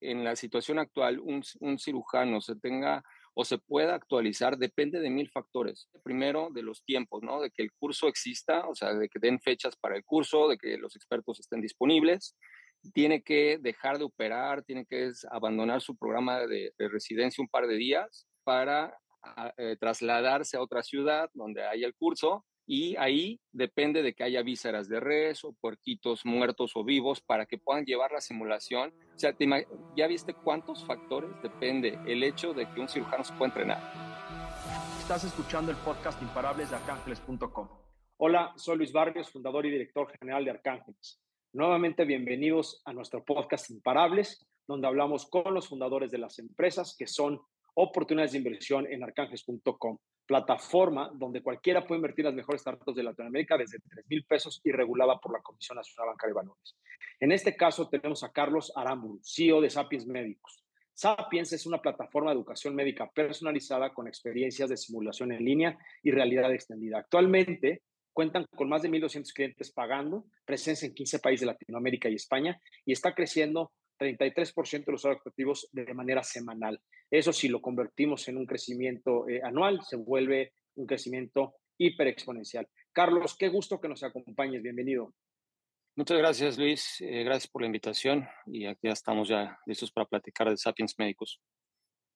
en la situación actual un, un cirujano se tenga o se pueda actualizar depende de mil factores. Primero, de los tiempos, ¿no? De que el curso exista, o sea, de que den fechas para el curso, de que los expertos estén disponibles. Tiene que dejar de operar, tiene que abandonar su programa de, residencia un par de días para eh, trasladarse a otra ciudad donde haya el curso y ahí depende de que haya vísceras de res o puerquitos muertos o vivos para que puedan llevar la simulación. O sea, ¿ya viste cuántos factores depende el hecho de que un cirujano se pueda entrenar? Estás escuchando el podcast Imparables de Arcángeles.com. Hola, soy Luis Barrios, fundador y director general de Arcángeles. Nuevamente bienvenidos a nuestro podcast Imparables, donde hablamos con los fundadores de las empresas que son oportunidades de inversión en arcángeles.com plataforma donde cualquiera puede invertir las mejores startups de Latinoamérica desde 3 mil pesos y regulada por la Comisión Nacional Bancaria de Valores. En este caso tenemos a Carlos Aramburu, CEO de Sapiens Médicos. Sapiens es una plataforma de educación médica personalizada con experiencias de simulación en línea y realidad extendida. Actualmente cuentan con más de 1.200 clientes pagando, presencia en 15 países de Latinoamérica y España y está creciendo 33% de los usuarios activos de manera semanal. Eso si lo convertimos en un crecimiento eh, anual, se vuelve un crecimiento hiperexponencial. Carlos, qué gusto que nos acompañes. Bienvenido. Muchas gracias, Luis. Eh, gracias por la invitación y aquí ya estamos ya listos para platicar de Sapiens Médicos.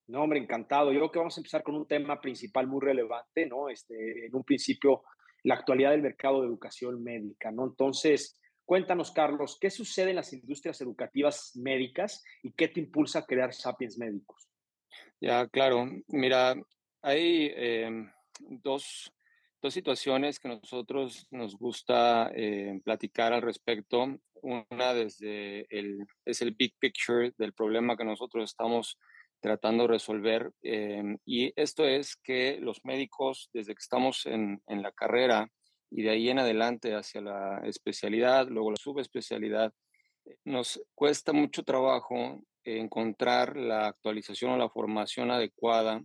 No, hombre, encantado. Yo creo que vamos a empezar con un tema principal muy relevante, ¿no? Este, en un principio, la actualidad del mercado de educación médica, ¿no? Entonces, Cuéntanos, Carlos, ¿qué sucede en las industrias educativas médicas y qué te impulsa a crear Sapiens Médicos? Ya, claro. Mira, hay em, dos, dos, situaciones que nosotros nos gusta em, platicar al respecto. Una desde el, es el big picture del problema que nosotros estamos tratando de resolver. Em, y esto es que los médicos, desde que estamos en, en la carrera, y de ahí en adelante hacia la especialidad, luego la subespecialidad, eh, nos cuesta mucho trabajo encontrar la actualización o la formación adecuada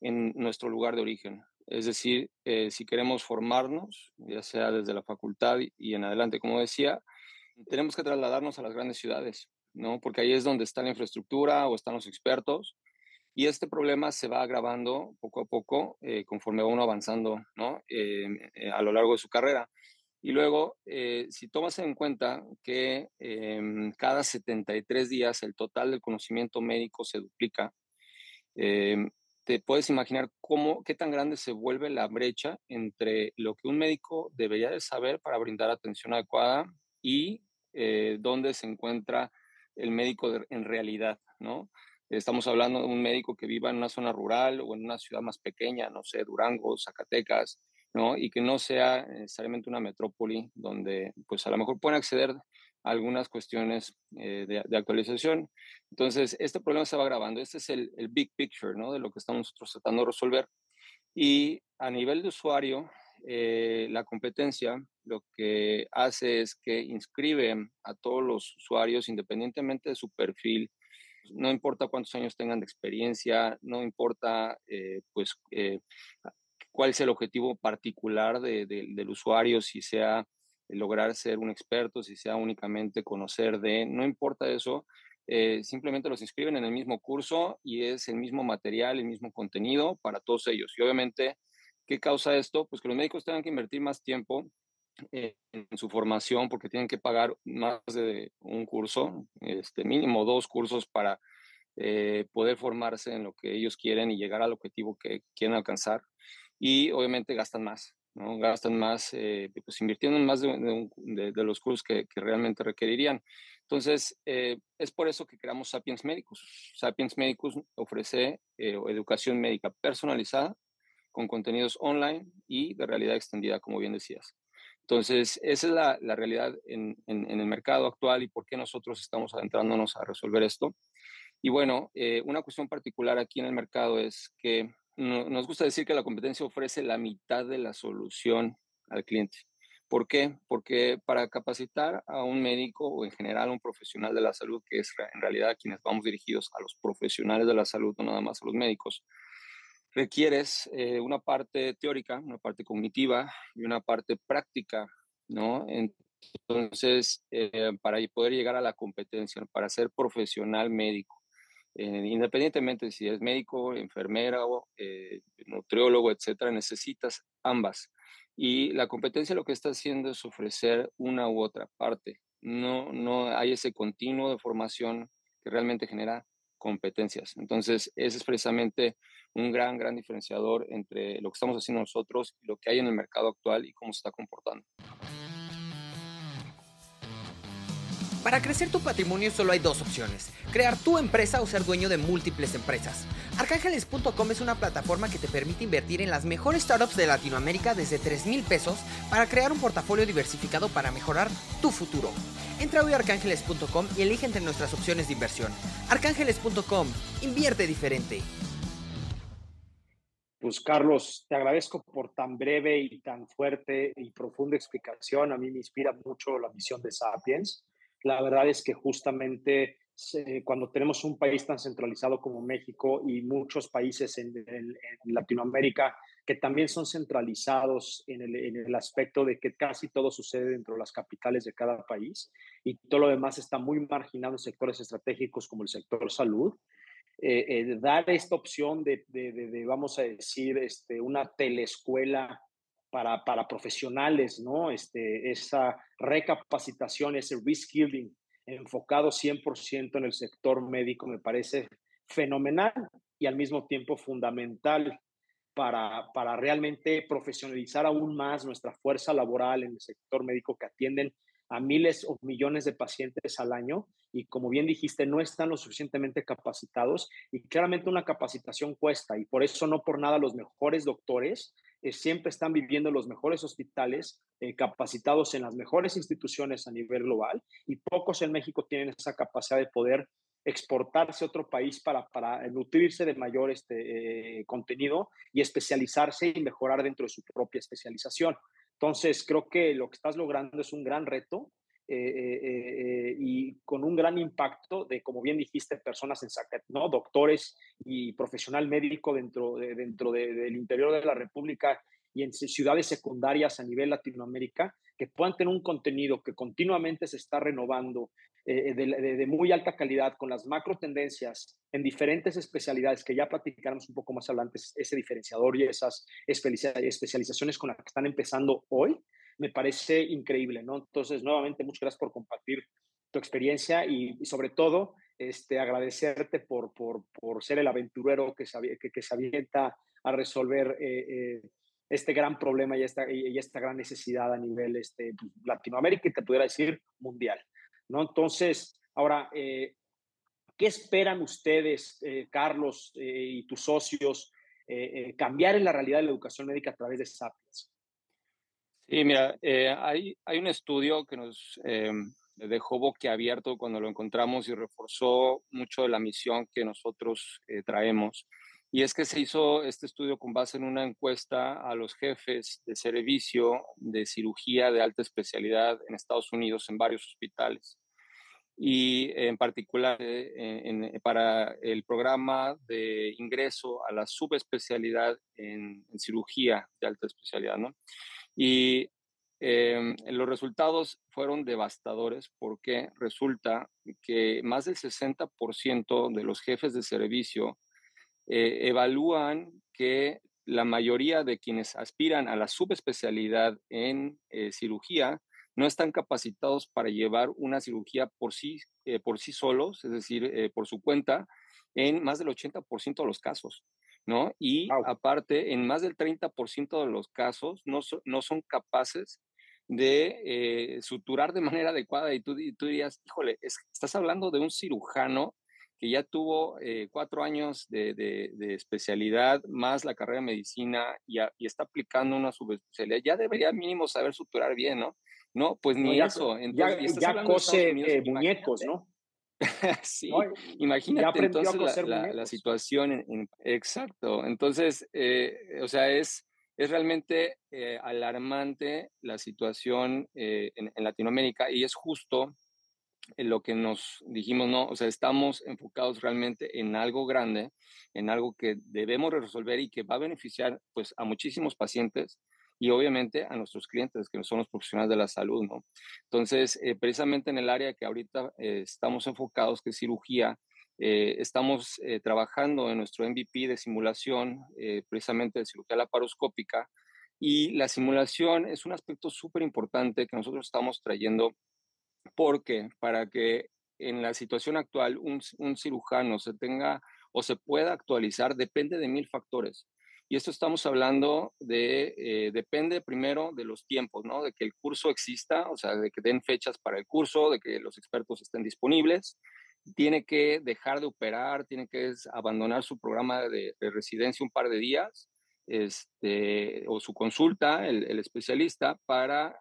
en nuestro lugar de origen. Es decir, eh, si queremos formarnos, ya sea desde la facultad y en adelante, como decía, tenemos que trasladarnos a las grandes ciudades, ¿no? Porque ahí es donde está la infraestructura o están los expertos y este problema se va agravando poco a poco eh, conforme uno avanzando ¿no? Eh, eh, a lo largo de su carrera. Y luego, si tomas en cuenta que em, cada 73 días el total del conocimiento médico se duplica, em, te puedes imaginar cómo, qué tan grande se vuelve la brecha entre lo que un médico debería de saber para brindar atención adecuada y dónde se encuentra el médico en realidad, ¿no? Estamos hablando de un médico que viva en una zona rural o en una ciudad más pequeña, no sé, Durango, Zacatecas, ¿no? Y que no sea necesariamente una metrópoli donde, pues a lo mejor pueden acceder a algunas cuestiones eh, de, actualización. Entonces, este problema se va agravando. Este es el, big picture, ¿no? De lo que estamos nosotros tratando de resolver. Y a nivel de usuario, eh, la competencia lo que hace es que inscribe a todos los usuarios, independientemente de su perfil, no importa cuántos años tengan de experiencia, no importa eh, pues eh, cuál es el objetivo particular del usuario, si sea lograr ser un experto, si sea únicamente conocer de, no importa eso, eh, simplemente los inscriben en el mismo curso y es el mismo material, el mismo contenido para todos ellos. Y obviamente, ¿qué causa esto? Pues que los médicos tengan que invertir más tiempo en su formación porque tienen que pagar más de un curso, este, mínimo dos cursos para eh, poder formarse en lo que ellos quieren y llegar al objetivo que quieren alcanzar. Y obviamente gastan más, ¿no? Gastan más, eh, pues invirtiendo en más de, de, los cursos que, que, realmente requerirían. Entonces, eh, es por eso que creamos Sapiens Médicos. Sapiens Médicos ofrece educación médica personalizada con contenidos online y de realidad extendida, como bien decías. Entonces, esa es la, realidad en, el mercado actual y por qué nosotros estamos adentrándonos a resolver esto. Y bueno, eh, una cuestión particular aquí en el mercado es que nos gusta decir que la competencia ofrece la mitad de la solución al cliente. ¿Por qué? Porque para capacitar a un médico o en general a un profesional de la salud, que es en realidad quienes vamos dirigidos a los profesionales de la salud, no nada más a los médicos, requieres eh, una parte teórica, una parte cognitiva y una parte práctica, ¿no? Entonces, eh, para poder llegar a la competencia, para ser profesional médico, eh, independientemente si es médico, enfermera, o, eh, nutriólogo, etcétera, necesitas ambas. Y la competencia lo que está haciendo es ofrecer una u otra parte. No, no hay ese continuo de formación que realmente genera competencias. Entonces, ese es precisamente un gran, gran diferenciador entre lo que estamos haciendo nosotros y lo que hay en el mercado actual y cómo se está comportando. Para crecer tu patrimonio solo hay dos opciones, crear tu empresa o ser dueño de múltiples empresas. Arcángeles.com es una plataforma que te permite invertir en las mejores startups de Latinoamérica desde 3 mil pesos para crear un portafolio diversificado para mejorar tu futuro. Entra hoy a arcángeles.com y elige entre nuestras opciones de inversión. Arcángeles.com, invierte diferente. Pues Carlos, te agradezco por tan breve y tan fuerte y profunda explicación. A mí me inspira mucho la misión de Sapiens la verdad es que justamente cuando tenemos un país tan centralizado como México y muchos países en, Latinoamérica que también son centralizados en el, aspecto de que casi todo sucede dentro de las capitales de cada país y todo lo demás está muy marginado en sectores estratégicos como el sector salud, eh, eh, dar esta opción de, vamos a decir, este, una teleescuela para, para profesionales, ¿no? Este, esa recapacitación, ese reskilling enfocado 100% en el sector médico me parece fenomenal y al mismo tiempo fundamental para, para realmente profesionalizar aún más nuestra fuerza laboral en el sector médico que atienden a miles o millones de pacientes al año y como bien dijiste, no están lo suficientemente capacitados y claramente una capacitación cuesta y por eso no por nada los mejores doctores eh, siempre están viviendo en los mejores hospitales, eh, capacitados en las mejores instituciones a nivel global y pocos en México tienen esa capacidad de poder exportarse a otro país para, para nutrirse de mayor este, eh, contenido y especializarse y mejorar dentro de su propia especialización. Entonces, creo que lo que estás logrando es un gran reto y con un gran impacto de, como bien dijiste, personas en ¿no? doctores y profesional médico dentro, de, dentro del interior de la República y en ciudades secundarias a nivel Latinoamérica, que puedan tener un contenido que continuamente se está renovando eh, de, muy alta calidad con las macro tendencias en diferentes especialidades que ya platicaremos un poco más adelante, ese diferenciador y esas especializaciones con las que están empezando hoy, me parece increíble, ¿no? Entonces, nuevamente, muchas gracias por compartir tu experiencia y, sobre todo este, agradecerte por, por, por, ser el aventurero que se, que, se avienta a resolver eh, eh, este gran problema y esta, y esta gran necesidad a nivel este, Latinoamérica y te pudiera decir mundial. ¿no? Entonces, ahora, eh, ¿qué esperan ustedes, Carlos y tus socios, cambiar en la realidad de la educación médica a través de Sapiens? Sí, mira, hay, hay un estudio que nos dejó boquiabierto cuando lo encontramos y reforzó mucho de la misión que nosotros eh, traemos. Y es que se hizo este estudio con base en una encuesta a los jefes de servicio de cirugía de alta especialidad en Estados Unidos en varios hospitales. Y en particular eh, para el programa de ingreso a la subespecialidad en, en cirugía de alta especialidad. ¿no? Y Em, los resultados fueron devastadores porque resulta que más del 60% de los jefes de servicio eh, evalúan que la mayoría de quienes aspiran a la subespecialidad en eh, cirugía no están capacitados para llevar una cirugía por sí, eh, por sí solos, es decir, por su cuenta, en más del 80% de los casos. ¿No? Y aparte, en más del 30% de los casos no, no son capaces de eh, suturar de manera adecuada y tú, tú dirías, híjole, estás hablando de un cirujano que ya tuvo eh, cuatro años de, de, especialidad, más la carrera de medicina y, y, está aplicando una subespecialidad, ya debería mínimo saber suturar bien, ¿no? No, pues ni eso. Entonces, ya, ya cose eh, muñecos, ¿no? sí, imagínate entonces la, la, situación. exacto. Entonces, o sea, es es realmente eh, alarmante la situación eh, en, Latinoamérica y es justo en lo que nos dijimos, no, o sea, estamos enfocados realmente en algo grande, en algo que debemos resolver y que va a beneficiar pues a muchísimos pacientes, y obviamente a nuestros clientes, que son los profesionales de la salud, ¿no? Entonces, eh, precisamente en el área que ahorita eh, estamos enfocados, que es cirugía, eh, estamos trabajando en nuestro MVP de simulación, precisamente de cirugía laparoscópica, y la simulación es un aspecto súper importante que nosotros estamos trayendo porque para que en la situación actual un, un cirujano se tenga o se pueda actualizar depende de mil factores. Y esto estamos hablando de, eh, depende primero de los tiempos, ¿no? De que el curso exista, o sea, de que den fechas para el curso, de que los expertos estén disponibles. Tiene que dejar de operar, tiene que abandonar su programa de, residencia un par de días, este, o su consulta, el, especialista, para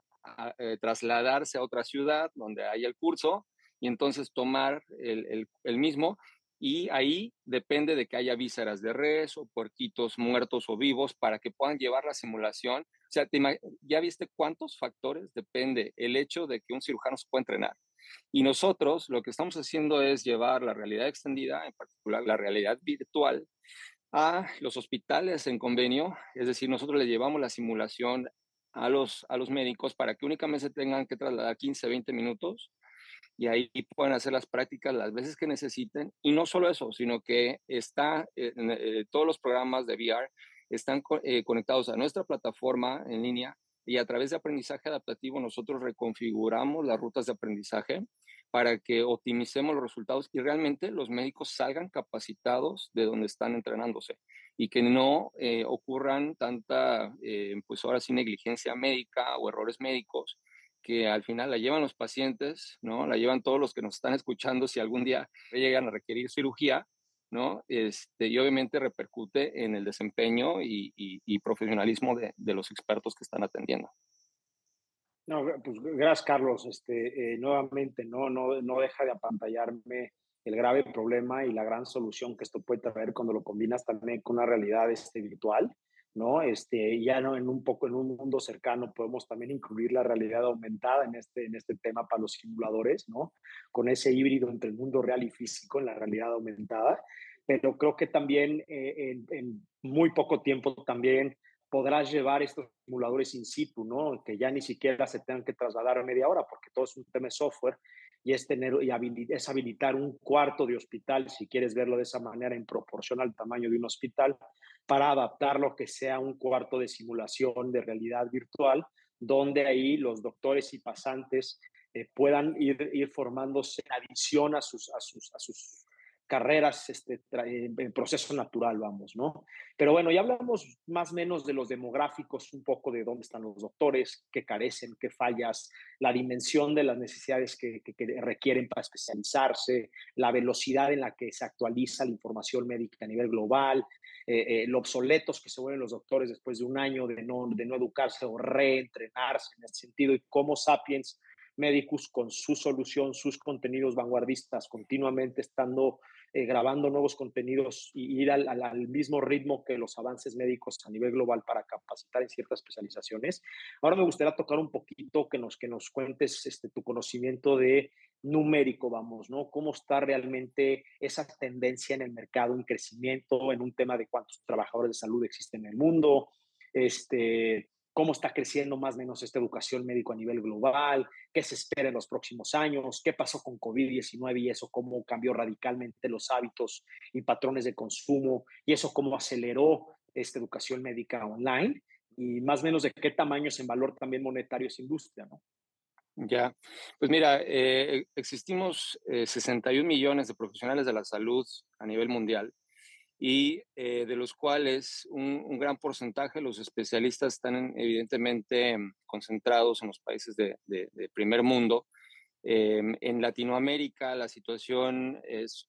eh, trasladarse a otra ciudad donde haya el curso y entonces tomar el, el, el mismo y ahí depende de que haya vísceras de res o puerquitos muertos o vivos para que puedan llevar la simulación. O sea, ¿ya viste cuántos factores depende el hecho de que un cirujano se pueda entrenar? Y nosotros lo que estamos haciendo es llevar la realidad extendida, en particular la realidad virtual, a los hospitales en convenio, es decir, nosotros le llevamos la simulación a los, a los médicos para que únicamente tengan que trasladar 15, 20 minutos y ahí pueden hacer las prácticas las veces que necesiten. Y no solo eso, sino que está, eh, todos los programas de VR están eh, conectados a nuestra plataforma en línea y a través de aprendizaje adaptativo nosotros reconfiguramos las rutas de aprendizaje para que optimicemos los resultados y realmente los médicos salgan capacitados de donde están entrenándose y que no eh, ocurran tanta, pues ahora sí, negligencia médica o errores médicos que al final la llevan los pacientes, ¿no? La llevan todos los que nos están escuchando si algún día llegan a requerir cirugía, ¿no? Este, y obviamente repercute en el desempeño y, profesionalismo de, los expertos que están atendiendo. No, pues gracias, Carlos. Este, eh, nuevamente, no, no, no deja de apantallarme el grave problema y la gran solución que esto puede traer cuando lo combinas también con una realidad este, virtual. ¿No? Este, ya no en un poco en un mundo cercano podemos también incluir la realidad aumentada en este, en este tema para los simuladores, ¿no? Con ese híbrido entre el mundo real y físico en la realidad aumentada. Pero creo que también eh, en, muy poco tiempo también podrás llevar estos simuladores in situ, ¿no? Que ya ni siquiera se tengan que trasladar a media hora porque todo es un tema de software y es, tener, y es habilitar un cuarto de hospital, si quieres verlo de esa manera, en proporción al tamaño de un hospital, para adaptarlo que sea un cuarto de simulación de realidad virtual, donde ahí los doctores y pasantes eh, puedan ir, ir formándose en adición a sus, a sus carreras este, en proceso natural, vamos, ¿no? Pero bueno, ya hablamos más o menos de los demográficos, un poco de dónde están los doctores, qué carecen, qué fallas, la dimensión de las necesidades que, que, requieren para especializarse, la velocidad en la que se actualiza la información médica a nivel global, eh, eh, lo obsoletos que se vuelven los doctores después de un año de no, de no educarse o reentrenarse en ese sentido y cómo Sapiens Medicus con su solución, sus contenidos vanguardistas, continuamente estando eh, grabando nuevos contenidos y ir al, al, mismo ritmo que los avances médicos a nivel global para capacitar en ciertas especializaciones. Ahora me gustaría tocar un poquito que nos, que nos cuentes este, tu conocimiento de numérico, vamos, ¿no? ¿Cómo está realmente esa tendencia en el mercado, en crecimiento, en un tema de cuántos trabajadores de salud existen en el mundo? Este, cómo está creciendo más o menos esta educación médico a nivel global, qué se espera en los próximos años, qué pasó con COVID-19 y eso cómo cambió radicalmente los hábitos y patrones de consumo y eso cómo aceleró esta educación médica online y más o menos de qué tamaño es en valor también monetario esa industria, ¿no? Ya, pues mira, eh, existimos 61 eh, millones de profesionales de la salud a nivel mundial y eh, de los cuales un, gran porcentaje, los especialistas están evidentemente concentrados en los países de, primer mundo. Em, en Latinoamérica la situación es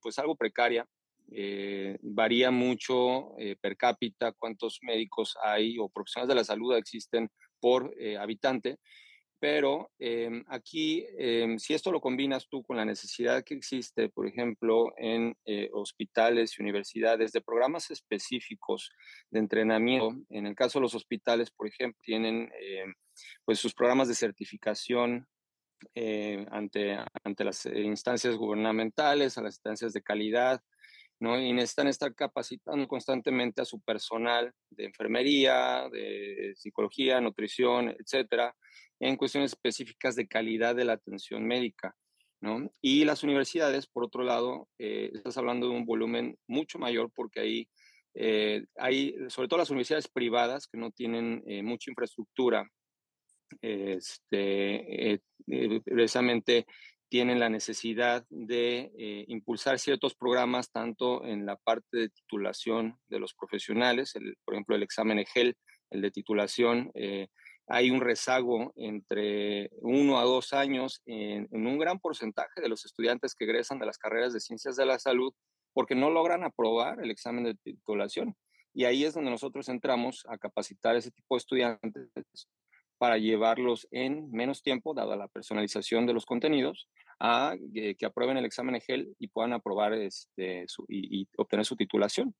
pues algo precaria, eh, varía mucho eh, per cápita cuántos médicos hay o profesionales de la salud existen por habitante pero em, aquí, em, si esto lo combinas tú con la necesidad que existe, por ejemplo, en eh, hospitales y universidades de programas específicos de entrenamiento, en el caso de los hospitales, por ejemplo, tienen em, pues sus programas de certificación eh, ante, ante las instancias gubernamentales, a las instancias de calidad, ¿no? Y necesitan estar capacitando constantemente a su personal de enfermería, de psicología, nutrición, etcétera, en cuestiones específicas de calidad de la atención médica. ¿no? Y las universidades, por otro lado, eh, estás hablando de un volumen mucho mayor porque ahí eh, hay, sobre todo las universidades privadas que no tienen eh, mucha infraestructura, este, precisamente tienen la necesidad de impulsar ciertos programas, tanto en la parte de titulación de los profesionales, por ejemplo, el examen EGEL, el de titulación, hay un rezago entre uno a dos años en, un gran porcentaje de los estudiantes que egresan de las carreras de ciencias de la salud porque no logran aprobar el examen de titulación. Y ahí es donde nosotros entramos a capacitar a ese tipo de estudiantes para llevarlos en menos tiempo, dada la personalización de los contenidos, a que, aprueben el examen EGEL y puedan aprobar este, y, obtener su titulación.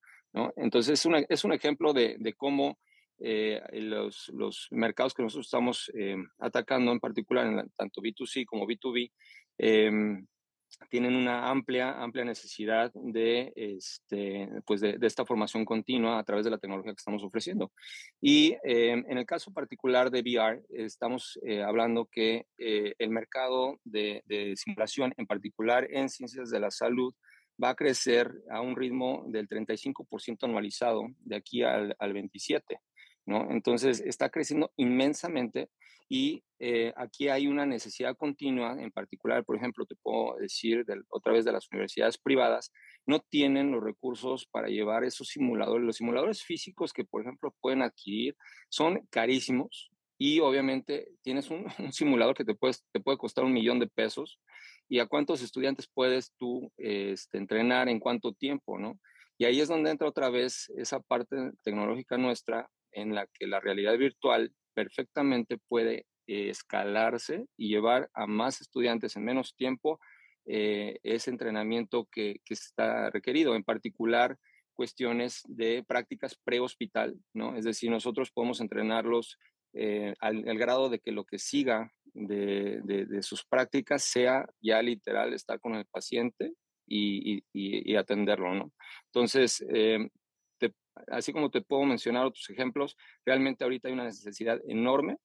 Entonces, es, una, es un ejemplo de, de cómo eh, los, los, mercados que nosotros estamos eh, atacando, en particular tanto B2C como B2B, em, tienen una amplia, amplia necesidad de, este, pues de, esta formación continua a través de la tecnología que estamos ofreciendo. Y em, en el caso particular de VR, estamos eh, hablando que el mercado de, de, simulación, en particular en ciencias de la salud, va a crecer a un ritmo del 35% anualizado de aquí al, al 27%. ¿No? Entonces está creciendo inmensamente y eh, aquí hay una necesidad continua, en particular, por ejemplo, te puedo decir otra vez de las universidades privadas, no tienen los recursos para llevar esos simuladores. Los simuladores físicos que, por ejemplo, pueden adquirir son carísimos y obviamente tienes un, simulador que te, puedes, te puede costar un millón de pesos y a cuántos estudiantes puedes tú este, entrenar en cuánto tiempo, ¿no? Y ahí es donde entra otra vez esa parte tecnológica nuestra en la que la realidad virtual perfectamente puede eh, escalarse y llevar a más estudiantes en menos tiempo eh, ese entrenamiento que, que, está requerido, en particular cuestiones de prácticas prehospital, ¿no? Es decir, nosotros podemos entrenarlos eh, al, grado de que lo que siga de, de, sus prácticas sea ya literal estar con el paciente y, y, y atenderlo, ¿no? Entonces, así como te puedo mencionar otros ejemplos, realmente ahorita hay una necesidad enorme,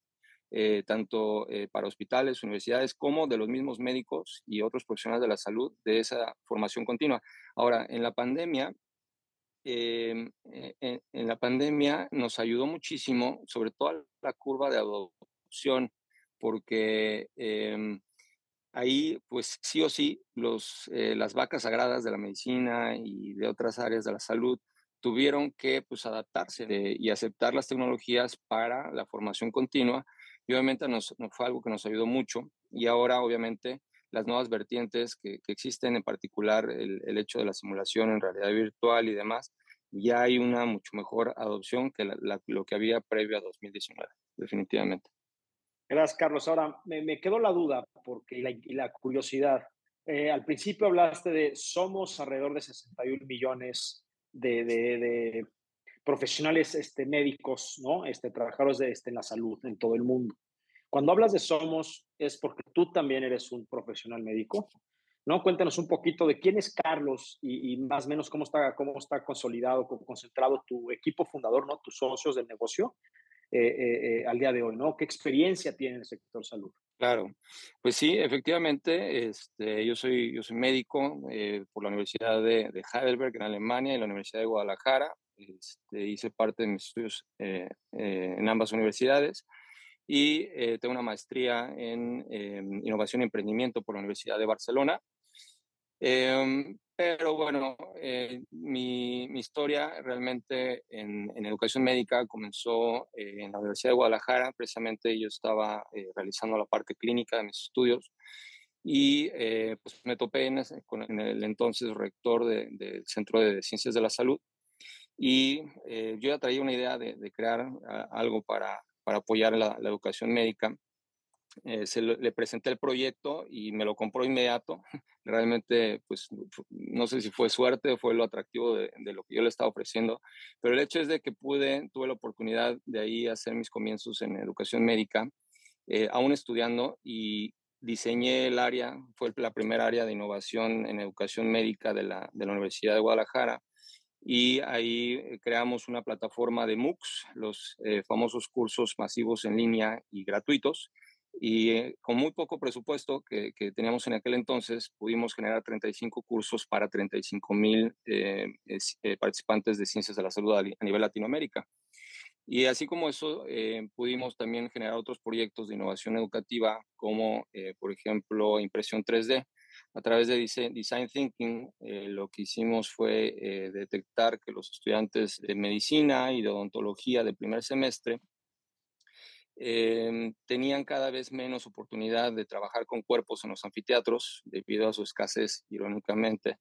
eh, tanto eh, para hospitales, universidades, como de los mismos médicos y otros profesionales de la salud, de esa formación continua. Ahora, en la pandemia, em, eh, en, la pandemia nos ayudó muchísimo, sobre todo la curva de adopción, porque em, ahí, pues sí o sí, los, las vacas sagradas de la medicina y de otras áreas de la salud tuvieron que pues, adaptarse y aceptar las tecnologías para la formación continua. Y obviamente nos, fue algo que nos ayudó mucho. Y ahora, obviamente, las nuevas vertientes que, existen, en particular el, hecho de la simulación en realidad virtual y demás, ya hay una mucho mejor adopción que lo que había previo a 2019, definitivamente. Gracias, Carlos. Ahora, me, quedó la duda porque, y, la, curiosidad. Eh, al principio hablaste de somos alrededor de 61 millones de, profesionales este, médicos, ¿no? Este, trabajadores de, este, en la salud en todo el mundo. Cuando hablas de somos, es porque tú también eres un profesional médico, ¿no? Cuéntanos un poquito de quién es Carlos y, más o menos cómo está, cómo está consolidado, cómo concentrado tu equipo fundador, ¿no? Tus socios del negocio eh, eh, eh, al día de hoy, ¿no? ¿Qué experiencia tiene el sector salud? Claro, pues sí, efectivamente, este, yo, soy, yo soy médico por la Universidad de, Heidelberg en Alemania y la Universidad de Guadalajara. Este, hice parte de mis estudios en ambas universidades y tengo una maestría en innovación y emprendimiento por la Universidad de Barcelona. Em, pero bueno, eh, mi, mi, historia realmente en, en, educación médica comenzó eh, en la Universidad de Guadalajara. Precisamente yo estaba eh, realizando la parte clínica de mis estudios y pues me topé en, con el entonces rector del Centro de Ciencias de la Salud. Y yo ya traía una idea de, de crear algo para, para apoyar la, la educación médica eh, se le presenté el proyecto y me lo compró inmediato. Realmente, pues no sé si fue suerte o fue lo atractivo de, lo que yo le estaba ofreciendo, pero el hecho es de que pude, tuve la oportunidad de ahí hacer mis comienzos en educación médica, eh, aún estudiando y diseñé el área, fue la primera área de innovación en educación médica de la, de la Universidad de Guadalajara y ahí eh, creamos una plataforma de MOOCs, los famosos cursos masivos en línea y gratuitos. Y eh, con muy poco presupuesto que, que, teníamos en aquel entonces, pudimos generar 35 cursos para 35 mil participantes de ciencias de la salud a, nivel Latinoamérica. Y así como eso, pudimos también generar otros proyectos de innovación educativa, como por ejemplo impresión 3D, a través de Design Thinking, eh, lo que hicimos fue eh, detectar que los estudiantes de medicina y de odontología de primer semestre em, tenían cada vez menos oportunidad de trabajar con cuerpos en los anfiteatros debido a su escasez, irónicamente.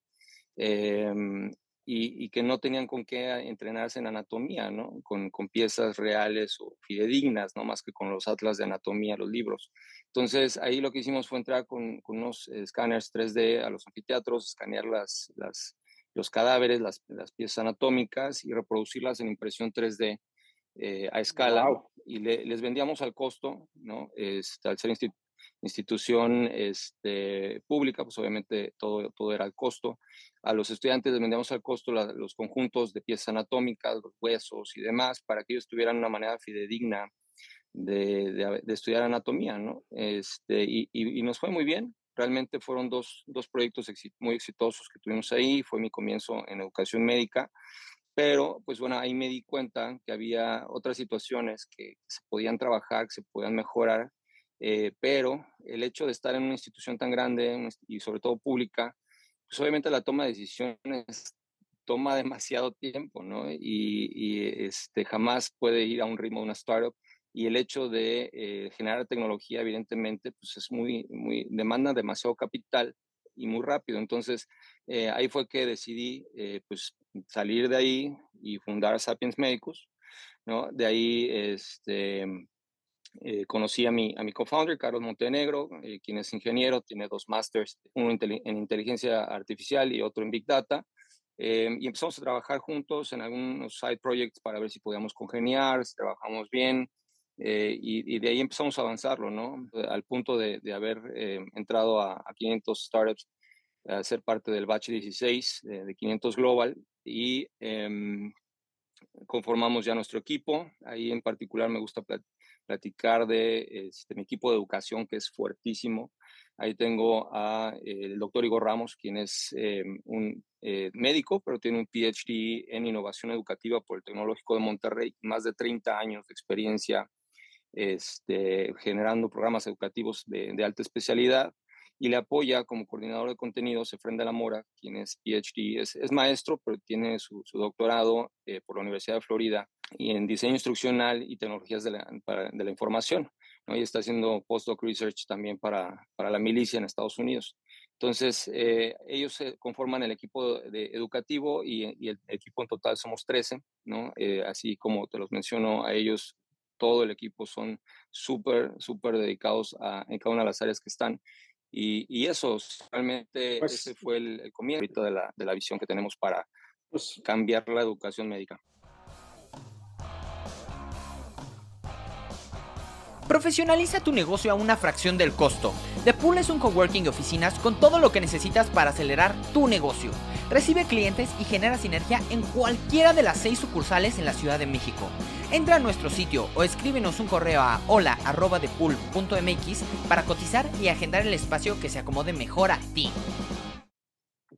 Em, y, que no tenían con qué entrenarse en anatomía, ¿no? Con, con, piezas reales o fidedignas, no más que con los atlas de anatomía, los libros. Entonces, ahí lo que hicimos fue entrar con, con unos escáneres 3D a los anfiteatros, escanear las, las, los cadáveres, las, las, piezas anatómicas y reproducirlas en impresión 3D eh, a escala. Y les vendíamos al costo, ¿no? Este, al ser institución este, pública, pues obviamente todo, todo era al costo. A los estudiantes les vendíamos al costo los conjuntos de piezas anatómicas, los huesos y demás, para que ellos tuvieran una manera fidedigna de, de, estudiar anatomía, ¿no? Este, y, y, nos fue muy bien. Realmente fueron dos, dos proyectos muy exitosos que tuvimos ahí. Fue mi comienzo en educación médica. Pero, pues bueno, ahí me di cuenta que había otras situaciones que se podían trabajar, que se podían mejorar eh, pero el hecho de estar en una institución tan grande y sobre todo pública, pues obviamente la toma de decisiones toma demasiado tiempo, ¿no? Y, este, jamás puede ir a un ritmo de una startup. Y el hecho de eh, generar tecnología, evidentemente, pues es muy, muy, demanda demasiado capital y muy rápido. Entonces, eh, ahí fue que decidí, pues, salir de ahí y fundar Sapiens Médicos, ¿no? De ahí, este, eh, conocí a mi, a mi co-founder, Carlos Montenegro, eh, quien es ingeniero, tiene dos másters, uno en inteligencia artificial y otro en Big Data. Eh, y empezamos a trabajar juntos en algunos side projects para ver si podíamos congeniar, si trabajamos bien. Y, y, de ahí empezamos a avanzarlo, ¿no? Al punto de, de haber entrado a, a, 500 startups, a ser parte del batch 16 de, de 500 Global. Y em, conformamos ya nuestro equipo. Ahí en particular me gusta platicar de este, mi equipo de educación, que es fuertísimo. Ahí tengo al el doctor Igor Ramos, quien es eh, un eh, médico, pero tiene un PhD en innovación educativa por el Tecnológico de Monterrey, más de 30 años de experiencia este, generando programas educativos de, alta especialidad y le apoya como coordinador de contenidos Efren de la Mora, quien es PhD, es, es maestro, pero tiene su, doctorado eh, por la Universidad de Florida y en diseño instruccional y tecnologías de la, información. ¿no? Y está haciendo postdoc research también para, para la milicia en Estados Unidos. Entonces, eh, ellos conforman el equipo educativo y, y, el equipo en total somos 13, ¿no? Eh, así como te los menciono a ellos, todo el equipo son súper, súper dedicados a, en cada una de las áreas que están. Y, y eso, realmente pues ese fue el, el comienzo de la, de la, visión que tenemos para pues, cambiar la educación médica. Profesionaliza tu negocio a una fracción del costo. The Pool es un coworking de oficinas con todo lo que necesitas para acelerar tu negocio. Recibe clientes y genera sinergia en cualquiera de las seis sucursales en la Ciudad de México. Entra a nuestro sitio o escríbenos un correo a hola.depool.mx para cotizar y agendar el espacio que se acomode mejor a ti.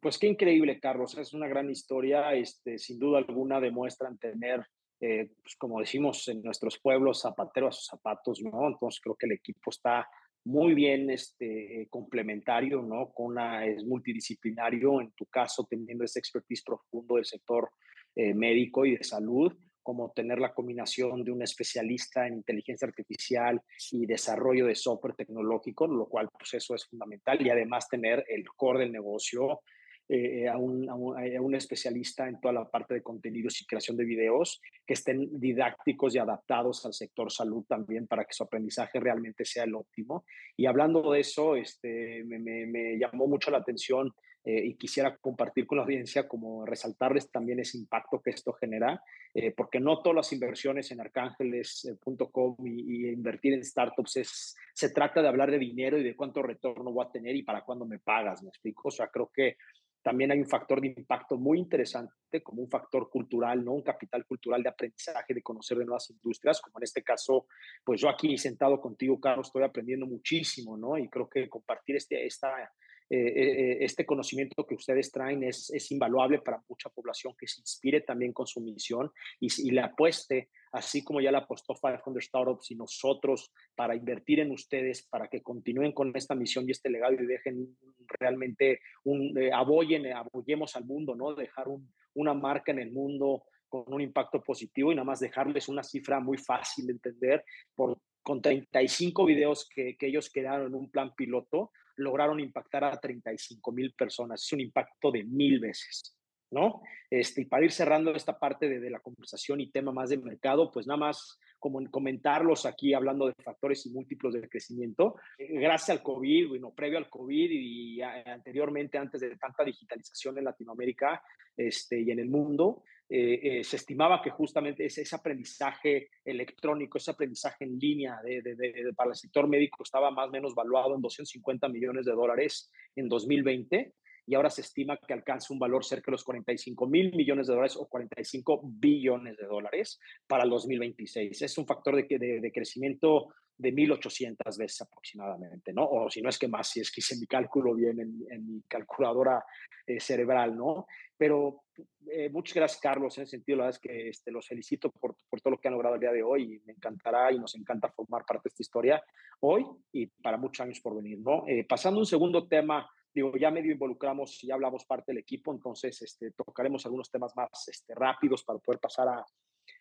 Pues qué increíble, Carlos. Es una gran historia. Este, sin duda alguna demuestran tener eh, pues como decimos en nuestros pueblos, zapatero a sus zapatos, ¿no? Entonces creo que el equipo está muy bien este, complementario, ¿no? Con es multidisciplinario, en tu caso, teniendo ese expertise profundo del sector eh, médico y de salud, como tener la combinación de un especialista en inteligencia artificial y desarrollo de software tecnológico, lo cual, pues eso es fundamental, y además tener el core del negocio eh, a, un, a, un, especialista en toda la parte de contenidos y creación de videos que estén didácticos y adaptados al sector salud también para que su aprendizaje realmente sea el óptimo. Y hablando de eso, este, me llamó mucho la atención eh, y quisiera compartir con la audiencia, como resaltarles también ese impacto que esto genera, eh, porque no todas las inversiones en arcángeles.com y, y, invertir en startups es, se trata de hablar de dinero y de cuánto retorno voy a tener y para cuándo me pagas, ¿me explico? O sea, creo que también hay un factor de impacto muy interesante como un factor cultural, ¿no? Un capital cultural de aprendizaje, de conocer de nuevas industrias, como en este caso, pues yo aquí sentado contigo, Carlos, estoy aprendiendo muchísimo, ¿no? Y creo que compartir este, esta, eh, eh, este conocimiento que ustedes traen es, es, invaluable para mucha población que se inspire también con su misión y, y le apueste, así como ya le apostó 500 Startups y nosotros, para invertir en ustedes, para que continúen con esta misión y este legado y dejen realmente un, eh, aboyen, aboyemos al mundo, ¿no? Dejar un, una marca en el mundo con un impacto positivo y nada más dejarles una cifra muy fácil de entender por con 35 videos que, que ellos quedaron en un plan piloto, lograron impactar a 35 mil personas. Es un impacto de mil veces, ¿no? Este, y para ir cerrando esta parte de, de, la conversación y tema más de mercado, pues nada más como comentarlos aquí hablando de factores y múltiplos de crecimiento. Gracias al COVID, bueno, previo al COVID y, anteriormente, antes de tanta digitalización en Latinoamérica este, y en el mundo, eh, eh, se estimaba que justamente ese, ese, aprendizaje electrónico, ese aprendizaje en línea de, de, de, para el sector médico estaba más o menos valuado en 250 millones de dólares en 2020 y ahora se estima que alcanza un valor cerca de los 45 mil millones de dólares o 45 billones de dólares para el 2026. Es un factor de, de, de crecimiento de 1.800 veces aproximadamente, ¿no? O si no es que más, si es que hice mi cálculo bien en, en mi calculadora eh, cerebral, ¿no? Pero eh, muchas gracias, Carlos, en ese sentido, la verdad es que este, los felicito por, por, todo lo que han logrado el día de hoy y me encantará y nos encanta formar parte de esta historia hoy y para muchos años por venir, ¿no? Eh, pasando a un segundo tema, digo, ya medio involucramos y ya hablamos parte del equipo, entonces este, tocaremos algunos temas más este, rápidos para poder pasar a,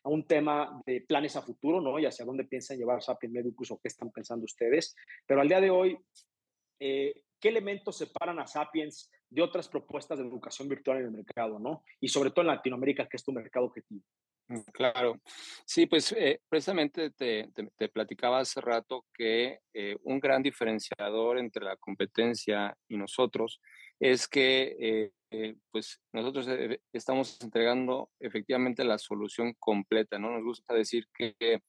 un tema de planes a futuro, ¿no? Y hacia dónde piensan llevar Sapien Medicus o qué están pensando ustedes. Pero al día de hoy, eh, ¿qué elementos separan a Sapiens de otras propuestas de educación virtual en el mercado, ¿no? Y sobre todo en Latinoamérica, que es tu mercado objetivo. Mm, claro, sí, pues eh, precisamente te, platicaba hace rato que eh, un gran diferenciador entre la competencia y nosotros es que eh, eh, pues nosotros estamos entregando efectivamente la solución completa, ¿no? Nos gusta decir que, que,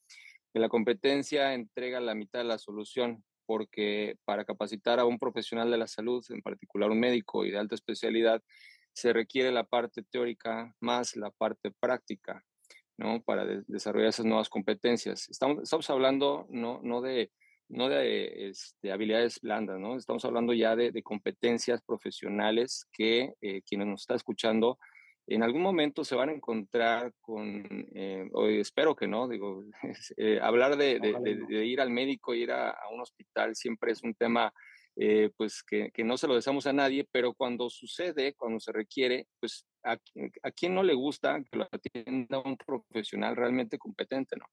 la competencia entrega la mitad de la solución, porque para capacitar a un profesional de la salud, en particular un médico y de alta especialidad, se requiere la parte teórica más la parte práctica, ¿no? Para de desarrollar esas nuevas competencias. Estamos, estamos hablando no, no de no de este, habilidades blandas, ¿no? Estamos hablando ya de, de competencias profesionales que eh, quienes nos están escuchando en algún momento se van a encontrar con, eh, hoy espero que no, digo, eh, hablar de, de, de, ir al médico, ir a, a, un hospital siempre es un tema eh, pues que, que, no se lo deseamos a nadie, pero cuando sucede, cuando se requiere, pues a, a quién no le gusta que lo atienda un profesional realmente competente, ¿no?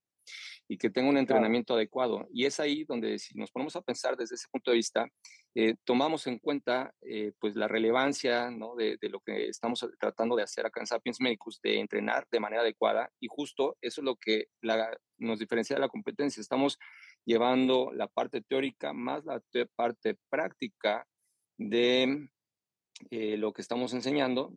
y que tenga un entrenamiento claro. adecuado. Y es ahí donde si nos ponemos a pensar desde ese punto de vista, eh, tomamos en cuenta eh, pues la relevancia ¿no? de, de, lo que estamos tratando de hacer acá en Sapiens Medicus, de entrenar de manera adecuada y justo eso es lo que la, nos diferencia de la competencia. Estamos llevando la parte teórica más la parte práctica de eh, lo que estamos enseñando.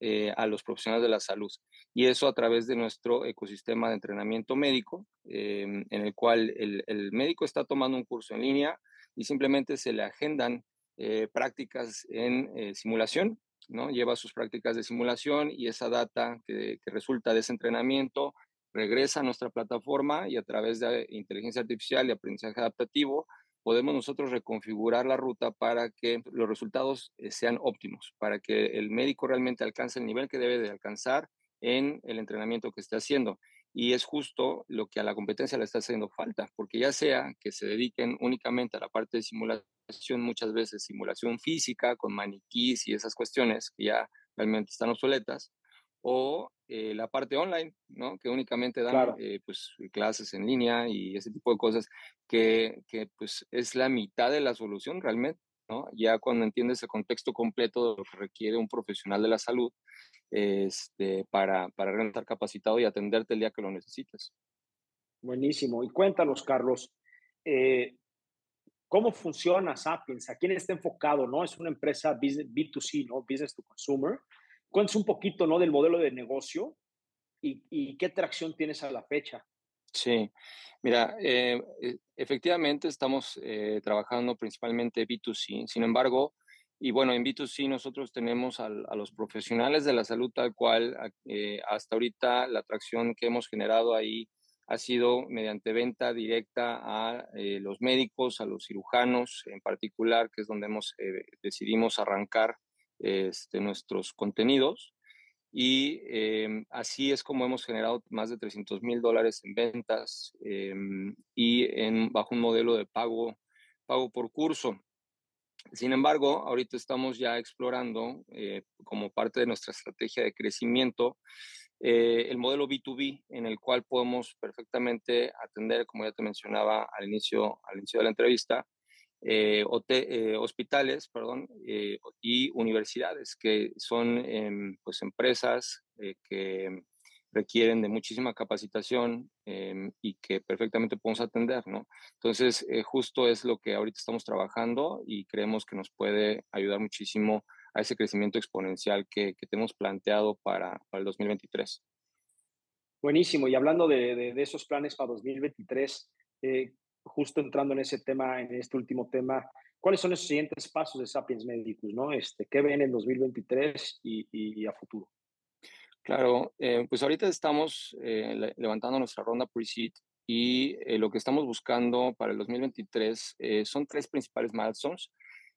Eh, a los profesionales de la salud. Y eso a través de nuestro ecosistema de entrenamiento médico, eh, en el cual el, médico está tomando un curso en línea y simplemente se le agendan eh, prácticas en simulación, ¿no? lleva sus prácticas de simulación y esa data que resulta de ese entrenamiento regresa a nuestra plataforma y a través de inteligencia artificial y aprendizaje adaptativo podemos nosotros reconfigurar la ruta para que los resultados eh, sean óptimos, para que el médico realmente alcance el nivel que debe de alcanzar en el entrenamiento que esté haciendo. Y es justo lo que a la competencia le está haciendo falta, porque ya sea que se dediquen únicamente a la parte de simulación, muchas veces simulación física con maniquís y esas cuestiones que ya realmente están obsoletas, o eh, la parte online, ¿no? Que únicamente dan claro. eh, pues, clases en línea y ese tipo de cosas, que, que, pues es la mitad de la solución realmente, ¿no? Ya cuando entiendes el contexto completo de lo que requiere un profesional de la salud este, para, para estar capacitado y atenderte el día que lo necesites. Buenísimo. Y cuéntanos, Carlos, eh, ¿Cómo funciona Sapiens? ¿A quién está enfocado? ¿no? Es una empresa B2C, ¿no? Business to Consumer. Cuéntanos un poquito ¿no? del modelo de negocio y, y qué tracción tienes a la fecha. Sí, mira, eh, e, efectivamente estamos eh, trabajando principalmente B2C. Sin embargo, y bueno, en B2C nosotros tenemos a los profesionales de la salud tal cual. Eh, hasta ahorita la atracción que hemos generado ahí ha sido mediante venta directa a eh, los médicos, a los cirujanos en particular, que es donde hemos, eh, decidimos arrancar este, nuestros contenidos. Y em, así es como hemos generado más de 300 mil dólares en ventas em, y en, bajo un modelo de pago, pago por curso. Sin embargo, ahorita estamos ya explorando eh, como parte de nuestra estrategia de crecimiento eh, el modelo B2B en el cual podemos perfectamente atender, como ya te mencionaba al inicio, al inicio de la entrevista, eh, eh hospitales perdón, y universidades, que son em, pues, empresas que requieren de muchísima capacitación em, y que perfectamente podemos atender, ¿no? Entonces, justo es lo que ahorita estamos trabajando y creemos que nos puede ayudar muchísimo a ese crecimiento exponencial que, tenemos planteado para, el 2023. Buenísimo. Y hablando de, de, esos planes para 2023, eh, justo entrando en ese tema, en este último tema, ¿cuáles son los siguientes pasos de Sapiens Medicus? ¿no? Este, ¿Qué ven en 2023 y, y a futuro? Claro, eh, pues ahorita estamos eh, levantando nuestra ronda pre-seed y eh, lo que estamos buscando para el 2023 eh, son tres principales milestones.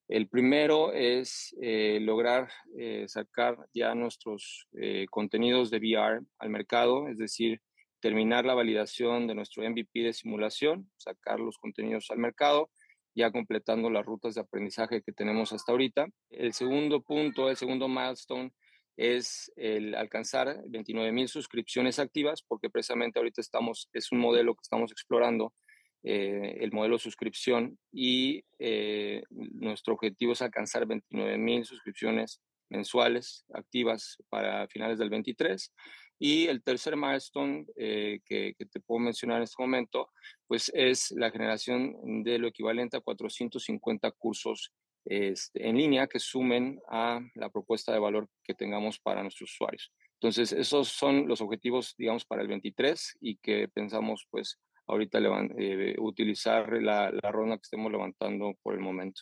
El primero es eh, lograr eh, sacar ya nuestros contenidos de VR al mercado, es decir, terminar la validación de nuestro MVP de simulación, sacar los contenidos al mercado, ya completando las rutas de aprendizaje que tenemos hasta ahorita. El segundo punto, el segundo milestone, es el alcanzar 29 mil suscripciones activas, porque precisamente ahorita estamos, es un modelo que estamos explorando eh, el modelo de suscripción y eh, nuestro objetivo es alcanzar 29 mil suscripciones mensuales activas para finales del 23. Y el tercer milestone eh, que, te puedo mencionar en este momento, pues es la generación de lo equivalente a 450 cursos este, en línea que sumen a la propuesta de valor que tengamos para nuestros usuarios. Entonces, esos son los objetivos, digamos, para el 23 y que pensamos, pues, ahorita eh, utilizar la, la ronda que estemos levantando por el momento.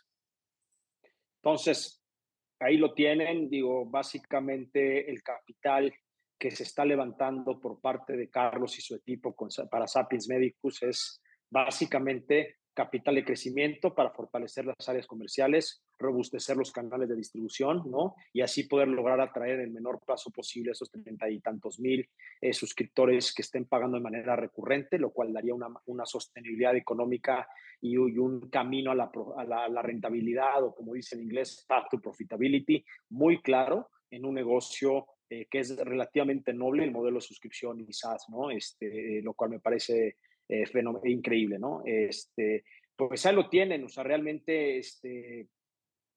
Entonces, ahí lo tienen, digo, básicamente el capital que se está levantando por parte de Carlos y su equipo para Sapiens Medicus es básicamente capital de crecimiento para fortalecer las áreas comerciales, robustecer los canales de distribución, ¿no? Y así poder lograr atraer en el menor plazo posible esos treinta y tantos mil eh, suscriptores que estén pagando de manera recurrente, lo cual daría una, una sostenibilidad económica y, un camino a la, a, la, rentabilidad o como dice en inglés, path to profitability, muy claro en un negocio eh, que es relativamente noble, el modelo de suscripción y SaaS, ¿no? Este, lo cual me parece eh, increíble, ¿no? Este, pues ahí lo tienen, o sea, realmente, este,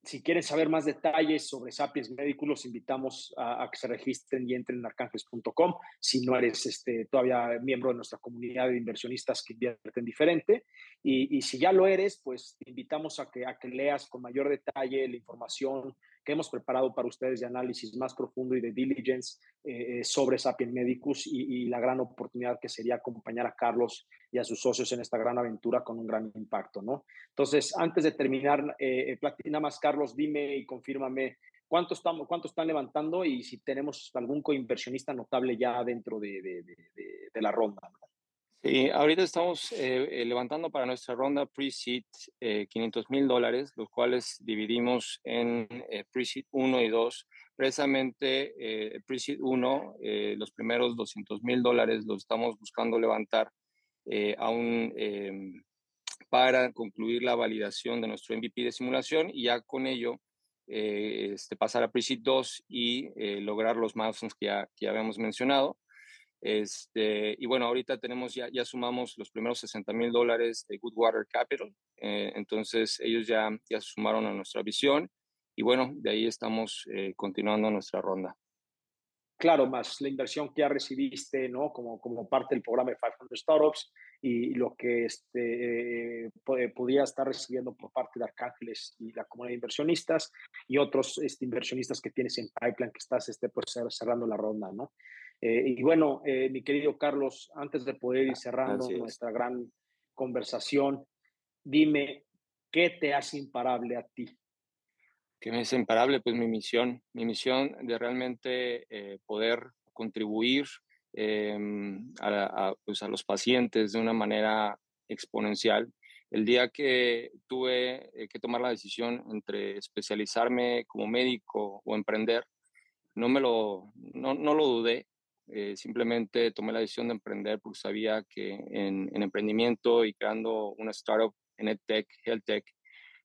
si quieren saber más detalles sobre Sapiens Medicus, los invitamos a, que se registren y entren en arcángeles.com. Si no eres este, todavía miembro de nuestra comunidad de inversionistas que invierten diferente. Y, si ya lo eres, pues invitamos a que, a que leas con mayor detalle la información que hemos preparado para ustedes de análisis más profundo y de diligence eh, sobre Sapien Medicus y, la gran oportunidad que sería acompañar a Carlos y a sus socios en esta gran aventura con un gran impacto, ¿no? Entonces, antes de terminar, eh, nada más, Carlos, dime y confírmame cuánto, estamos, cuánto están levantando y si tenemos algún coinversionista notable ya dentro de, de, de la ronda. ¿no? Sí, ahorita estamos eh, eh, levantando para nuestra ronda pre-seed 500 eh, mil dólares, los cuales dividimos en pre-seed 1 y 2. Precisamente pre-seed 1, los primeros 200 mil dólares los estamos buscando levantar aún em, para concluir la validación de nuestro MVP de simulación y ya con ello este, pasar a pre-seed 2 y lograr los milestones que ya, que ya habíamos mencionado. Este, y bueno, ahorita tenemos ya, ya sumamos los primeros 60 mil dólares de Goodwater Capital. Eh, entonces ellos ya, ya sumaron a nuestra visión y bueno, de ahí estamos eh, continuando nuestra ronda. claro, más la inversión que ya recibiste, ¿no? Como, como parte del programa de 500 Startups y, lo que este, podía estar recibiendo por parte de Arcángeles y la comunidad de inversionistas y otros este, inversionistas que tienes en pipeline que estás este, pues, cerrando la ronda, ¿no? Eh, y bueno, eh, mi querido Carlos, antes de poder ir cerrando nuestra gran conversación, dime, ¿qué te hace imparable a ti? ¿Qué me hace imparable? Pues mi misión, mi misión de realmente eh, poder contribuir em, a, pues a los pacientes de una manera exponencial. El día que tuve que tomar la decisión entre especializarme como médico o emprender, no me lo, no, no lo dudé, eh, simplemente tomé la decisión de emprender porque sabía que en, emprendimiento y creando una startup en EdTech, HealthTech,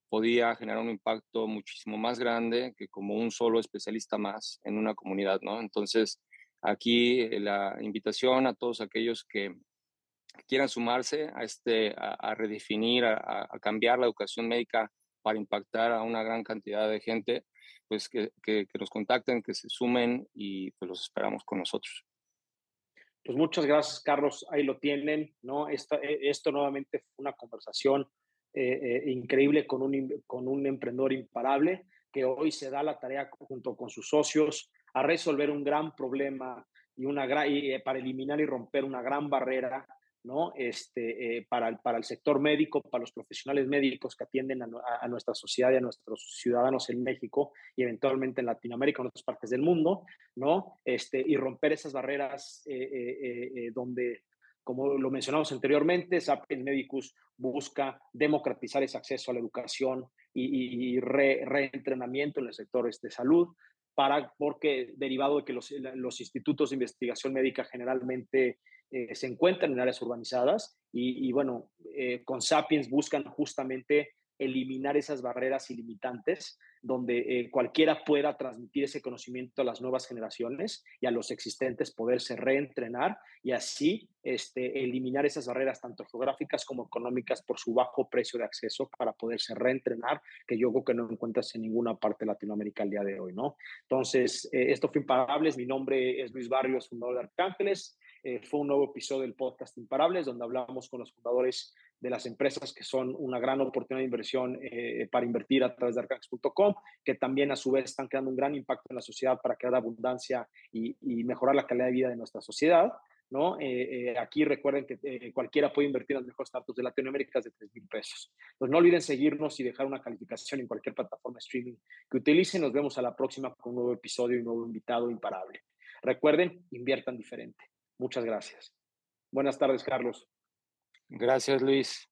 podía generar un impacto muchísimo más grande que como un solo especialista más en una comunidad, ¿no? Entonces, aquí eh, la invitación a todos aquellos que quieran sumarse a, este, a, redefinir, a, cambiar la educación médica para impactar a una gran cantidad de gente, pues que, que, nos contacten, que se sumen y pues los esperamos con nosotros. Pues muchas gracias, Carlos. Ahí lo tienen, ¿no? Esta, e, esto nuevamente fue una conversación eh, eh, increíble con un, con un emprendedor imparable que hoy se da la tarea junto con sus socios a resolver un gran problema y una y, eh, para eliminar y romper una gran barrera ¿no? Este, eh, para, el, para el sector médico, para los profesionales médicos que atienden a, nuestra sociedad y a nuestros ciudadanos en México y eventualmente en Latinoamérica, en otras partes del mundo, ¿no? Este, y romper esas barreras eh, eh, donde, como lo mencionamos anteriormente, Sapiens Medicus busca democratizar ese acceso a la educación y, reentrenamiento en el sector de salud, para, porque derivado de que los, los institutos de investigación médica generalmente eh, se encuentran en áreas urbanizadas y, bueno, eh, con Sapiens buscan justamente eliminar esas barreras ilimitantes donde eh, cualquiera pueda transmitir ese conocimiento a las nuevas generaciones y a los existentes poderse reentrenar y así este, eliminar esas barreras tanto geográficas como económicas por su bajo precio de acceso para poderse reentrenar, que yo creo que no encuentras en ninguna parte de Latinoamérica al día de hoy, ¿no? Entonces, esto fue Imparables, mi nombre es Luis Barrios, fundador de Arcángeles, eh, fue un nuevo episodio del podcast Imparables, donde hablamos con los fundadores de las empresas que son una gran oportunidad de inversión eh, para invertir a través de arcax.com, que también a su vez están creando un gran impacto en la sociedad para crear abundancia y, mejorar la calidad de vida de nuestra sociedad. ¿no? Eh, aquí recuerden que cualquiera puede invertir en los mejores startups de Latinoamérica de 3 mil pesos. Entonces no olviden seguirnos y dejar una calificación en cualquier plataforma de streaming que utilicen. Nos vemos a la próxima con un nuevo episodio y un nuevo invitado imparable. Recuerden, inviertan diferente. Muchas gracias. Buenas tardes, Carlos. Gracias, Luis.